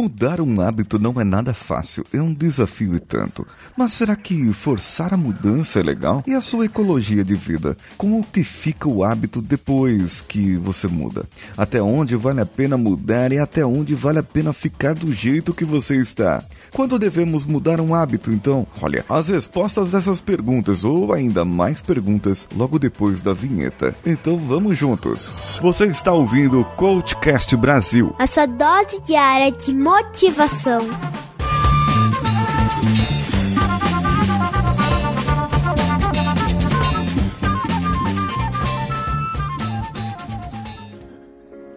Mudar um hábito não é nada fácil, é um desafio e tanto. Mas será que forçar a mudança é legal? E a sua ecologia de vida? Como que fica o hábito depois que você muda? Até onde vale a pena mudar e até onde vale a pena ficar do jeito que você está? Quando devemos mudar um hábito, então? Olha, as respostas dessas perguntas ou ainda mais perguntas logo depois da vinheta. Então vamos juntos. Você está ouvindo o Coachcast Brasil. A sua dose diária de motivação.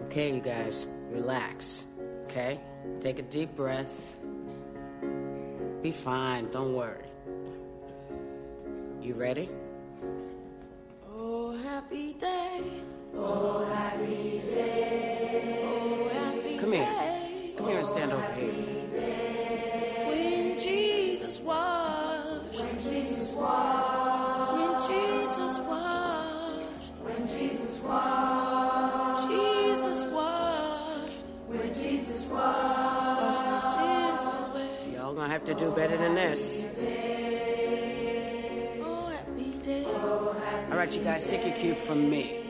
Okay, you guys, relax. Okay? Take a deep breath. Be fine, don't worry. You ready? Oh, happy day. Come have to do better than this. Oh. All right, you guys, take your cue from me.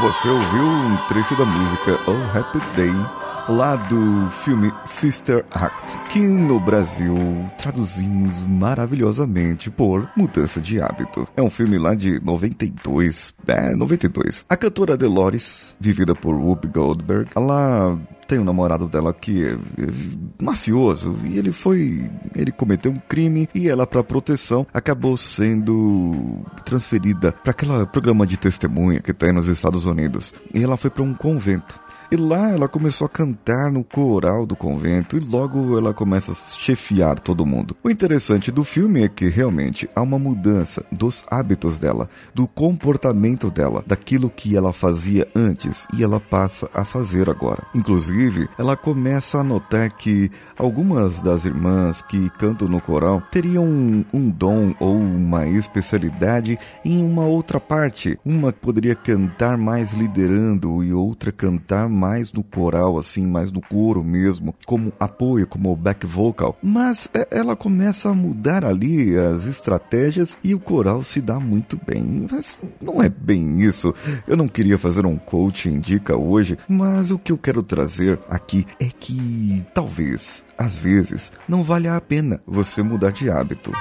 Você ouviu um trecho da música Oh Happy Day lá do filme Sister Act, que no Brasil traduzimos maravilhosamente por Mudança de Hábito. É um filme lá de 92, é, 92. A cantora Dolores, vivida por Whoopi Goldberg, ela tem um namorado dela que é, é mafioso e ele foi ele cometeu um crime e ela para proteção acabou sendo transferida para aquele programa de testemunha que tem nos Estados Unidos e ela foi para um convento e lá ela começou a cantar no coral do convento e logo ela começa a chefiar todo mundo. O interessante do filme é que realmente há uma mudança dos hábitos dela, do comportamento dela, daquilo que ela fazia antes e ela passa a fazer agora. Inclusive, ela começa a notar que algumas das irmãs que cantam no coral teriam um, um dom ou uma especialidade em uma outra parte. Uma poderia cantar mais liderando e outra cantar mais no coral, assim, mais no coro mesmo, como apoio, como back vocal. Mas é, ela começa a mudar ali as estratégias e o coral se dá muito bem. Mas não é bem isso. Eu não queria fazer um coaching dica hoje, mas o que eu quero trazer aqui é que talvez, às vezes, não valha a pena você mudar de hábito.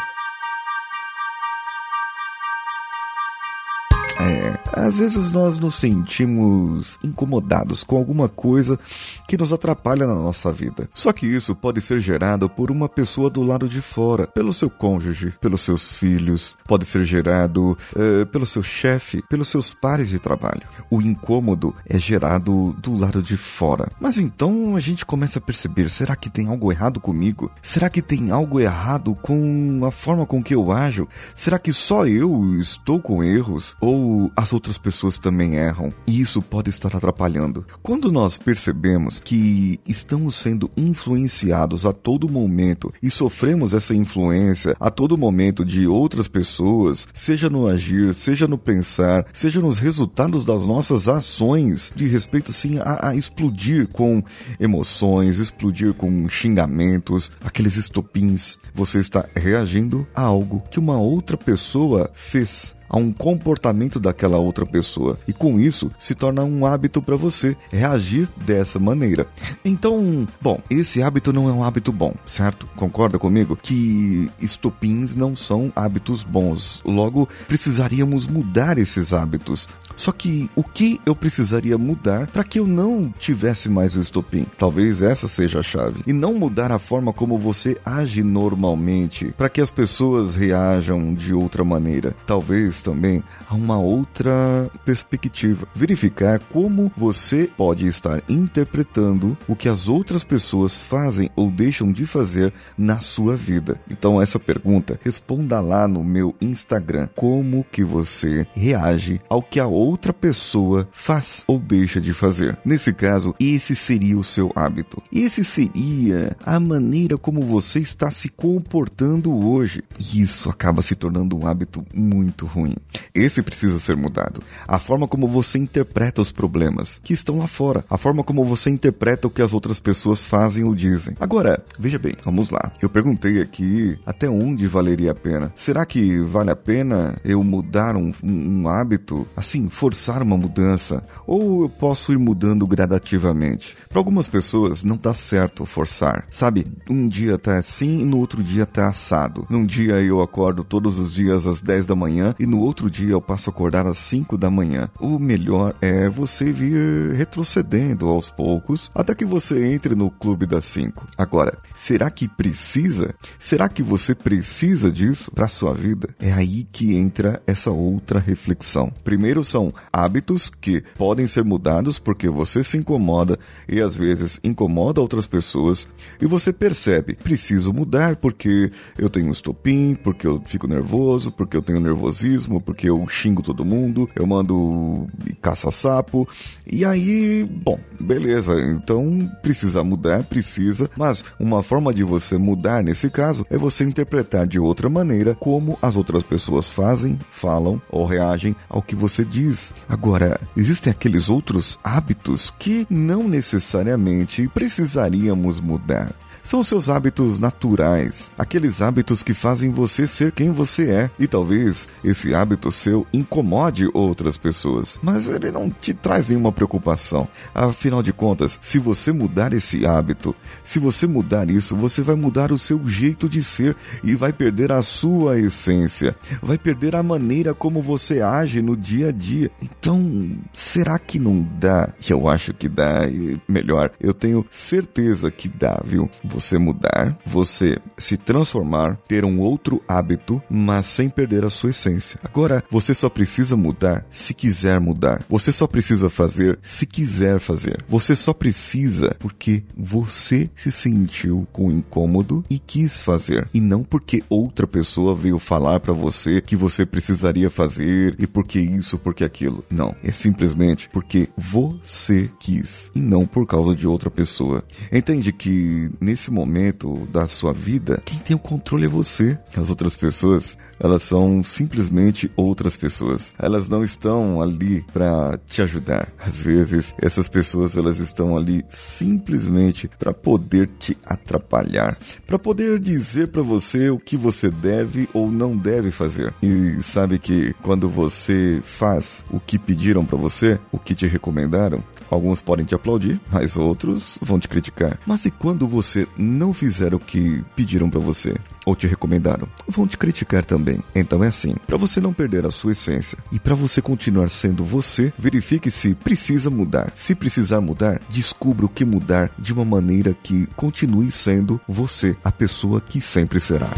É, às vezes nós nos sentimos incomodados com alguma coisa que nos atrapalha na nossa vida. Só que isso pode ser gerado por uma pessoa do lado de fora, pelo seu cônjuge, pelos seus filhos, pode ser gerado eh, pelo seu chefe, pelos seus pares de trabalho. O incômodo é gerado do lado de fora. Mas então a gente começa a perceber: será que tem algo errado comigo? Será que tem algo errado com a forma com que eu ajo? Será que só eu estou com erros? Ou as outras pessoas também erram e isso pode estar atrapalhando. Quando nós percebemos que estamos sendo influenciados a todo momento e sofremos essa influência a todo momento de outras pessoas, seja no agir, seja no pensar, seja nos resultados das nossas ações, de respeito assim a, a explodir com emoções, explodir com xingamentos, aqueles estopins, você está reagindo a algo que uma outra pessoa fez a um comportamento daquela outra pessoa. E com isso se torna um hábito para você reagir dessa maneira. Então, bom, esse hábito não é um hábito bom, certo? Concorda comigo? Que estopins não são hábitos bons. Logo, precisaríamos mudar esses hábitos. Só que o que eu precisaria mudar para que eu não tivesse mais o estopim? Talvez essa seja a chave. E não mudar a forma como você age normalmente para que as pessoas reajam de outra maneira. Talvez também a uma outra perspectiva. Verificar como você pode estar interpretando o que as outras pessoas fazem ou deixam de fazer na sua vida. Então essa pergunta, responda lá no meu Instagram. Como que você reage ao que a outra pessoa faz ou deixa de fazer? Nesse caso, esse seria o seu hábito. Esse seria a maneira como você está se comportando hoje. E isso acaba se tornando um hábito muito ruim. Esse precisa ser mudado. A forma como você interpreta os problemas que estão lá fora, a forma como você interpreta o que as outras pessoas fazem ou dizem. Agora, veja bem, vamos lá. Eu perguntei aqui até onde valeria a pena. Será que vale a pena eu mudar um, um, um hábito, assim, forçar uma mudança? Ou eu posso ir mudando gradativamente? Para algumas pessoas não dá certo forçar. Sabe, um dia tá assim e no outro dia tá assado. Num dia eu acordo todos os dias às 10 da manhã e no outro dia eu passo a acordar às 5 da manhã. O melhor é você vir retrocedendo aos poucos até que você entre no clube das 5. Agora, será que precisa? Será que você precisa disso para sua vida? É aí que entra essa outra reflexão. Primeiro são hábitos que podem ser mudados porque você se incomoda e às vezes incomoda outras pessoas e você percebe, preciso mudar porque eu tenho estopim, porque eu fico nervoso, porque eu tenho nervosismo, porque eu xingo todo mundo, eu mando caça-sapo. E aí, bom, beleza, então precisa mudar, precisa, mas uma forma de você mudar nesse caso é você interpretar de outra maneira como as outras pessoas fazem, falam ou reagem ao que você diz. Agora, existem aqueles outros hábitos que não necessariamente precisaríamos mudar são seus hábitos naturais, aqueles hábitos que fazem você ser quem você é. E talvez esse hábito seu incomode outras pessoas, mas ele não te traz nenhuma preocupação. Afinal de contas, se você mudar esse hábito, se você mudar isso, você vai mudar o seu jeito de ser e vai perder a sua essência, vai perder a maneira como você age no dia a dia. Então, será que não dá? Eu acho que dá, e melhor, eu tenho certeza que dá, viu? Você mudar, você se transformar, ter um outro hábito, mas sem perder a sua essência. Agora, você só precisa mudar se quiser mudar. Você só precisa fazer se quiser fazer. Você só precisa porque você se sentiu com incômodo e quis fazer, e não porque outra pessoa veio falar para você que você precisaria fazer e porque isso, porque aquilo. Não, é simplesmente porque você quis e não por causa de outra pessoa. Entende que nesse nesse momento da sua vida, quem tem o controle é você. As outras pessoas, elas são simplesmente outras pessoas. Elas não estão ali para te ajudar. Às vezes, essas pessoas elas estão ali simplesmente para poder te atrapalhar, para poder dizer para você o que você deve ou não deve fazer. E sabe que quando você faz o que pediram para você, o que te recomendaram, alguns podem te aplaudir, mas outros vão te criticar. Mas e quando você não fizer o que pediram para você? ou te recomendaram, vão te criticar também. Então é assim, para você não perder a sua essência e para você continuar sendo você, verifique se precisa mudar. Se precisar mudar, descubra o que mudar de uma maneira que continue sendo você, a pessoa que sempre será.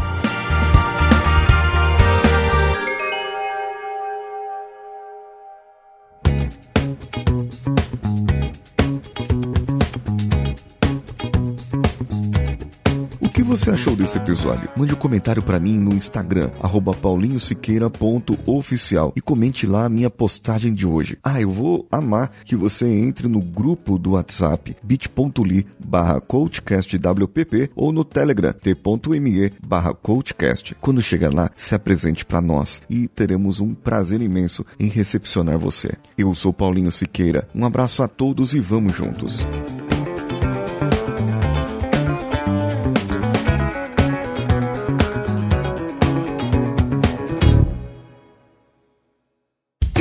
Você achou desse episódio? Mande um comentário para mim no Instagram, paulinhosiqueira.oficial e comente lá a minha postagem de hoje. Ah, eu vou amar que você entre no grupo do WhatsApp bit.ly barra coachcastwpp ou no Telegram t.me barra coachcast. Quando chegar lá, se apresente para nós e teremos um prazer imenso em recepcionar você. Eu sou Paulinho Siqueira. Um abraço a todos e vamos juntos.